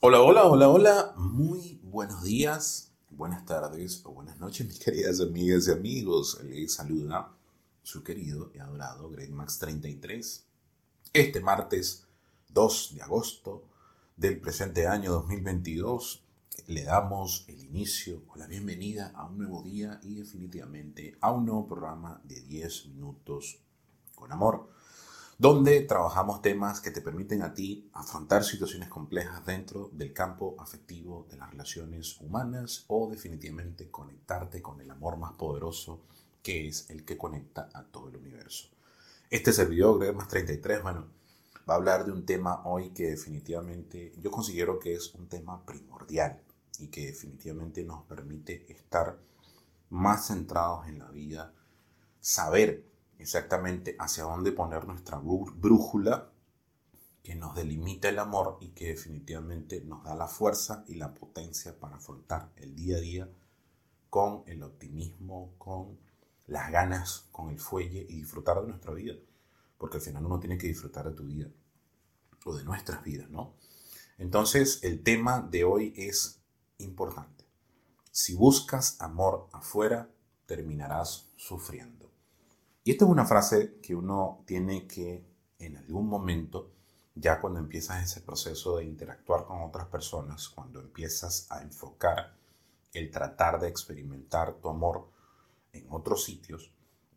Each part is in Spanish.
Hola, hola, hola, hola. Muy buenos días, buenas tardes o buenas noches, mis queridas amigas y amigos. Les saluda su querido y adorado Max 33 Este martes 2 de agosto del presente año 2022 le damos el inicio o la bienvenida a un nuevo día y definitivamente a un nuevo programa de 10 minutos con amor donde trabajamos temas que te permiten a ti afrontar situaciones complejas dentro del campo afectivo de las relaciones humanas o definitivamente conectarte con el amor más poderoso que es el que conecta a todo el universo. Este servidor, Greg más 33, bueno, va a hablar de un tema hoy que definitivamente yo considero que es un tema primordial y que definitivamente nos permite estar más centrados en la vida, saber exactamente hacia dónde poner nuestra brújula que nos delimita el amor y que definitivamente nos da la fuerza y la potencia para afrontar el día a día con el optimismo, con las ganas, con el fuelle y disfrutar de nuestra vida. Porque al final uno tiene que disfrutar de tu vida o de nuestras vidas, ¿no? Entonces el tema de hoy es importante. Si buscas amor afuera, terminarás sufriendo. Y esta es una frase que uno tiene que en algún momento, ya cuando empiezas ese proceso de interactuar con otras personas, cuando empiezas a enfocar el tratar de experimentar tu amor en otros sitios,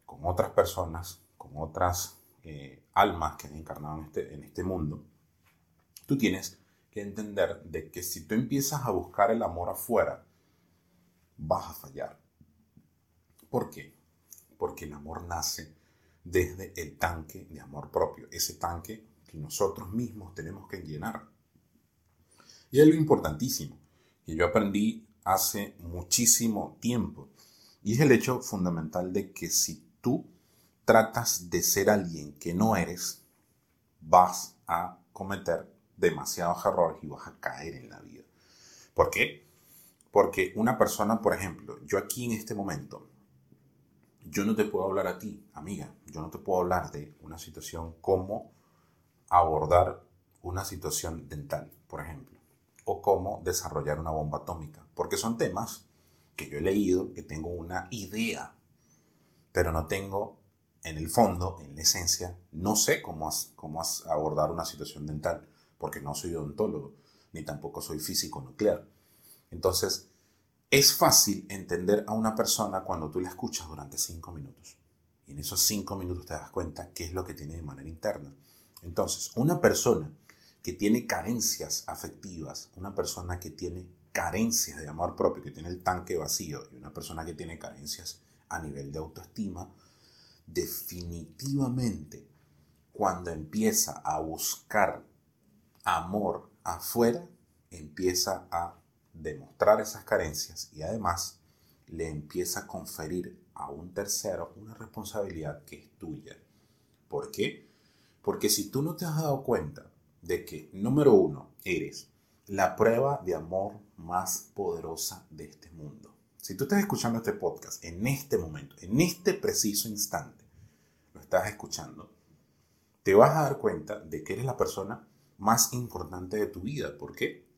con otras personas, con otras eh, almas que han encarnado en este, en este mundo, tú tienes que entender de que si tú empiezas a buscar el amor afuera, vas a fallar. ¿Por qué? Porque el amor nace desde el tanque de amor propio, ese tanque que nosotros mismos tenemos que llenar. Y es lo importantísimo, que yo aprendí hace muchísimo tiempo, y es el hecho fundamental de que si tú tratas de ser alguien que no eres, vas a cometer demasiados errores y vas a caer en la vida. ¿Por qué? Porque una persona, por ejemplo, yo aquí en este momento, yo no te puedo hablar a ti, amiga, yo no te puedo hablar de una situación como abordar una situación dental, por ejemplo, o cómo desarrollar una bomba atómica, porque son temas que yo he leído, que tengo una idea, pero no tengo en el fondo, en la esencia, no sé cómo, cómo abordar una situación dental, porque no soy odontólogo, ni tampoco soy físico nuclear. Entonces, es fácil entender a una persona cuando tú la escuchas durante cinco minutos. Y en esos cinco minutos te das cuenta qué es lo que tiene de manera interna. Entonces, una persona que tiene carencias afectivas, una persona que tiene carencias de amor propio, que tiene el tanque vacío, y una persona que tiene carencias a nivel de autoestima, definitivamente cuando empieza a buscar amor afuera, empieza a demostrar esas carencias y además le empieza a conferir a un tercero una responsabilidad que es tuya. ¿Por qué? Porque si tú no te has dado cuenta de que, número uno, eres la prueba de amor más poderosa de este mundo. Si tú estás escuchando este podcast en este momento, en este preciso instante, lo estás escuchando, te vas a dar cuenta de que eres la persona más importante de tu vida. ¿Por qué?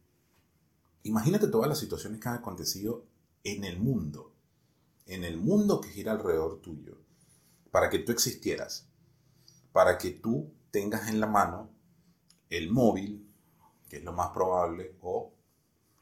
Imagínate todas las situaciones que han acontecido en el mundo, en el mundo que gira alrededor tuyo, para que tú existieras, para que tú tengas en la mano el móvil, que es lo más probable, o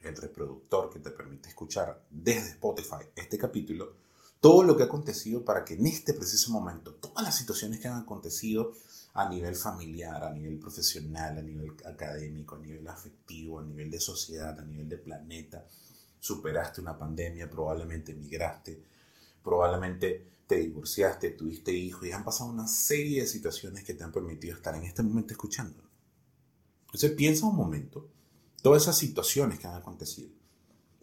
el reproductor que te permite escuchar desde Spotify este capítulo, todo lo que ha acontecido para que en este preciso momento, todas las situaciones que han acontecido a nivel familiar, a nivel profesional, a nivel académico, a nivel afectivo, a nivel de sociedad, a nivel de planeta, superaste una pandemia, probablemente emigraste, probablemente te divorciaste, tuviste hijos y han pasado una serie de situaciones que te han permitido estar en este momento escuchando. Entonces piensa un momento todas esas situaciones que han acontecido,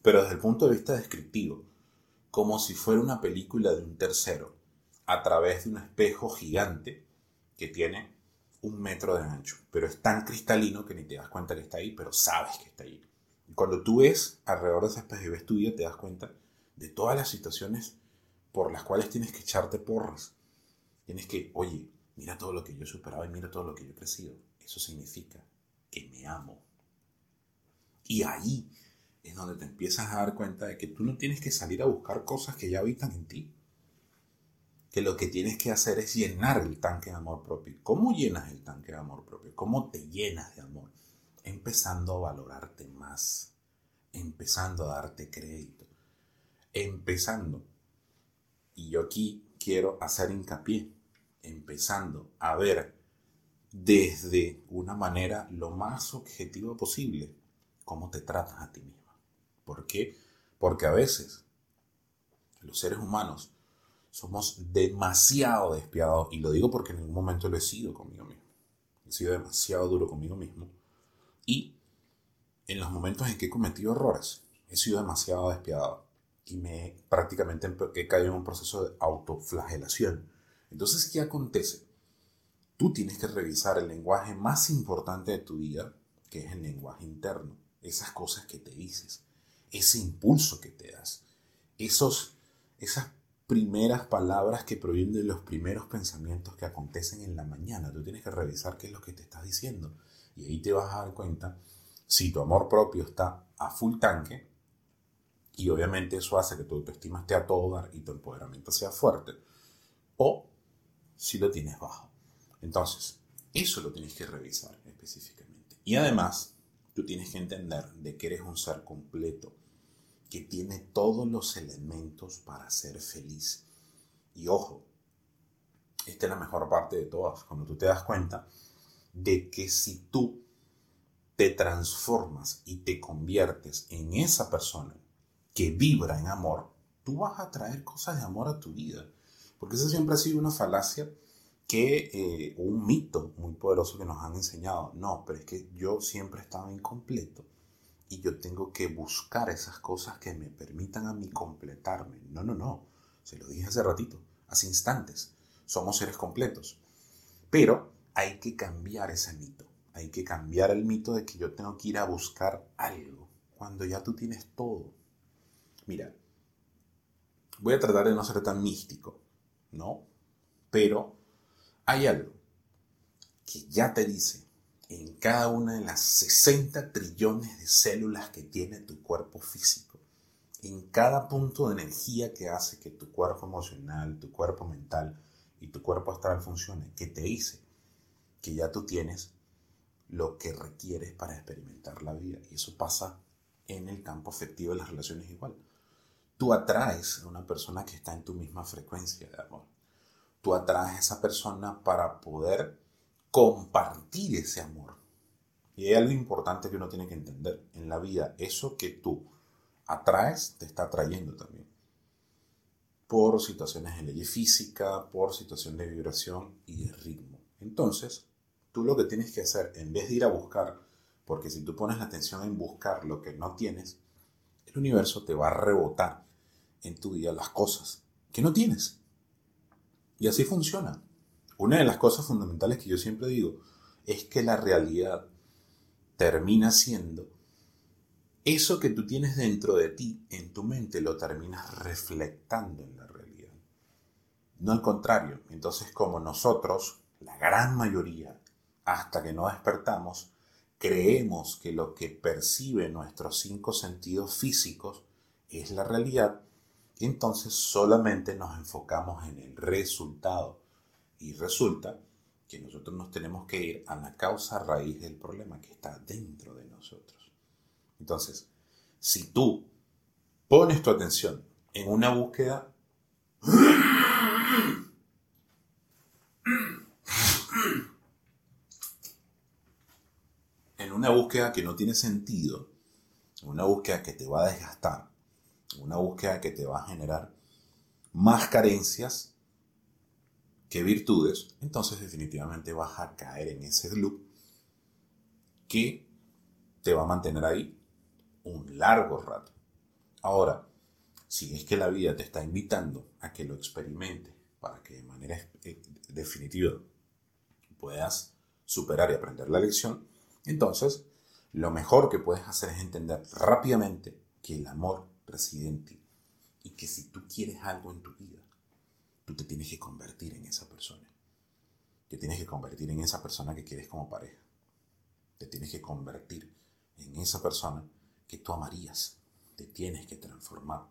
pero desde el punto de vista descriptivo, como si fuera una película de un tercero, a través de un espejo gigante que tiene un metro de ancho, pero es tan cristalino que ni te das cuenta que está ahí, pero sabes que está ahí. Y cuando tú ves alrededor de ese espejo y ves tu vida, te das cuenta de todas las situaciones por las cuales tienes que echarte porras. Tienes que, oye, mira todo lo que yo he superado y mira todo lo que yo he crecido. Eso significa que me amo. Y ahí es donde te empiezas a dar cuenta de que tú no tienes que salir a buscar cosas que ya habitan en ti. Que lo que tienes que hacer es llenar el tanque de amor propio. ¿Cómo llenas el tanque de amor propio? ¿Cómo te llenas de amor? Empezando a valorarte más. Empezando a darte crédito. Empezando. Y yo aquí quiero hacer hincapié. Empezando a ver desde una manera lo más objetiva posible cómo te tratas a ti mismo. ¿Por qué? Porque a veces los seres humanos somos demasiado despiadados, y lo digo porque en ningún momento lo he sido conmigo mismo. He sido demasiado duro conmigo mismo. Y en los momentos en que he cometido errores, he sido demasiado despiadado. Y me prácticamente he caído en un proceso de autoflagelación. Entonces, ¿qué acontece? Tú tienes que revisar el lenguaje más importante de tu vida, que es el lenguaje interno. Esas cosas que te dices ese impulso que te das, esos, esas primeras palabras que provienen de los primeros pensamientos que acontecen en la mañana. Tú tienes que revisar qué es lo que te estás diciendo y ahí te vas a dar cuenta si tu amor propio está a full tanque y obviamente eso hace que tu autoestima esté a todo dar y tu empoderamiento sea fuerte o si lo tienes bajo. Entonces, eso lo tienes que revisar específicamente. Y además, tú tienes que entender de que eres un ser completo, que tiene todos los elementos para ser feliz. Y ojo, esta es la mejor parte de todas, cuando tú te das cuenta de que si tú te transformas y te conviertes en esa persona que vibra en amor, tú vas a traer cosas de amor a tu vida. Porque eso siempre ha sido una falacia que eh, un mito muy poderoso que nos han enseñado. No, pero es que yo siempre estaba incompleto y yo tengo que buscar esas cosas que me permitan a mí completarme. No, no, no. Se lo dije hace ratito, hace instantes. Somos seres completos. Pero hay que cambiar ese mito. Hay que cambiar el mito de que yo tengo que ir a buscar algo cuando ya tú tienes todo. Mira, voy a tratar de no ser tan místico, ¿no? Pero hay algo que ya te dice en cada una de las 60 trillones de células que tiene tu cuerpo físico, en cada punto de energía que hace que tu cuerpo emocional, tu cuerpo mental y tu cuerpo astral funcione, que te dice que ya tú tienes lo que requieres para experimentar la vida. Y eso pasa en el campo afectivo de las relaciones igual. Tú atraes a una persona que está en tu misma frecuencia de amor tú atraes a esa persona para poder compartir ese amor. Y hay algo importante que uno tiene que entender en la vida. Eso que tú atraes te está atrayendo también. Por situaciones de ley física, por situación de vibración y de ritmo. Entonces, tú lo que tienes que hacer, en vez de ir a buscar, porque si tú pones la atención en buscar lo que no tienes, el universo te va a rebotar en tu vida las cosas que no tienes. Y así funciona. Una de las cosas fundamentales que yo siempre digo es que la realidad termina siendo eso que tú tienes dentro de ti, en tu mente, lo terminas reflectando en la realidad. No al contrario. Entonces, como nosotros, la gran mayoría, hasta que no despertamos, creemos que lo que percibe nuestros cinco sentidos físicos es la realidad, entonces solamente nos enfocamos en el resultado. Y resulta que nosotros nos tenemos que ir a la causa raíz del problema que está dentro de nosotros. Entonces, si tú pones tu atención en una búsqueda en una búsqueda que no tiene sentido, una búsqueda que te va a desgastar, una búsqueda que te va a generar más carencias que virtudes, entonces definitivamente vas a caer en ese loop que te va a mantener ahí un largo rato. Ahora, si es que la vida te está invitando a que lo experimentes para que de manera eh, definitiva puedas superar y aprender la lección, entonces lo mejor que puedes hacer es entender rápidamente que el amor residente y que si tú quieres algo en tu vida, tú te tienes que convertir en esa persona. Te tienes que convertir en esa persona que quieres como pareja. Te tienes que convertir en esa persona que tú amarías. Te tienes que transformar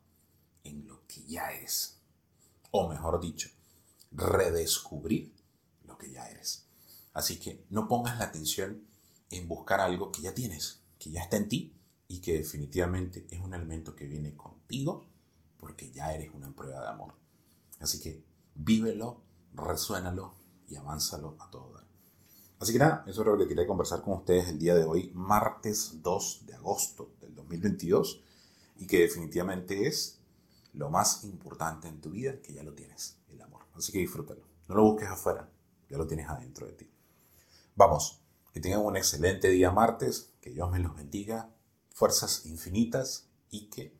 en lo que ya eres. O mejor dicho, redescubrir lo que ya eres. Así que no pongas la atención en buscar algo que ya tienes, que ya está en ti y que definitivamente es un elemento que viene contigo porque ya eres una prueba de amor. Así que vívelo, resuénalo y avánzalo a todo dar. Así que nada, eso es lo que quería conversar con ustedes el día de hoy, martes 2 de agosto del 2022, y que definitivamente es lo más importante en tu vida, que ya lo tienes, el amor. Así que disfrútalo. No lo busques afuera, ya lo tienes adentro de ti. Vamos, que tengan un excelente día martes, que Dios me los bendiga, fuerzas infinitas y que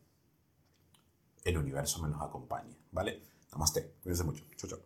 el universo me los acompañe, ¿vale? Namaste, cuídense mucho. Chau, chau.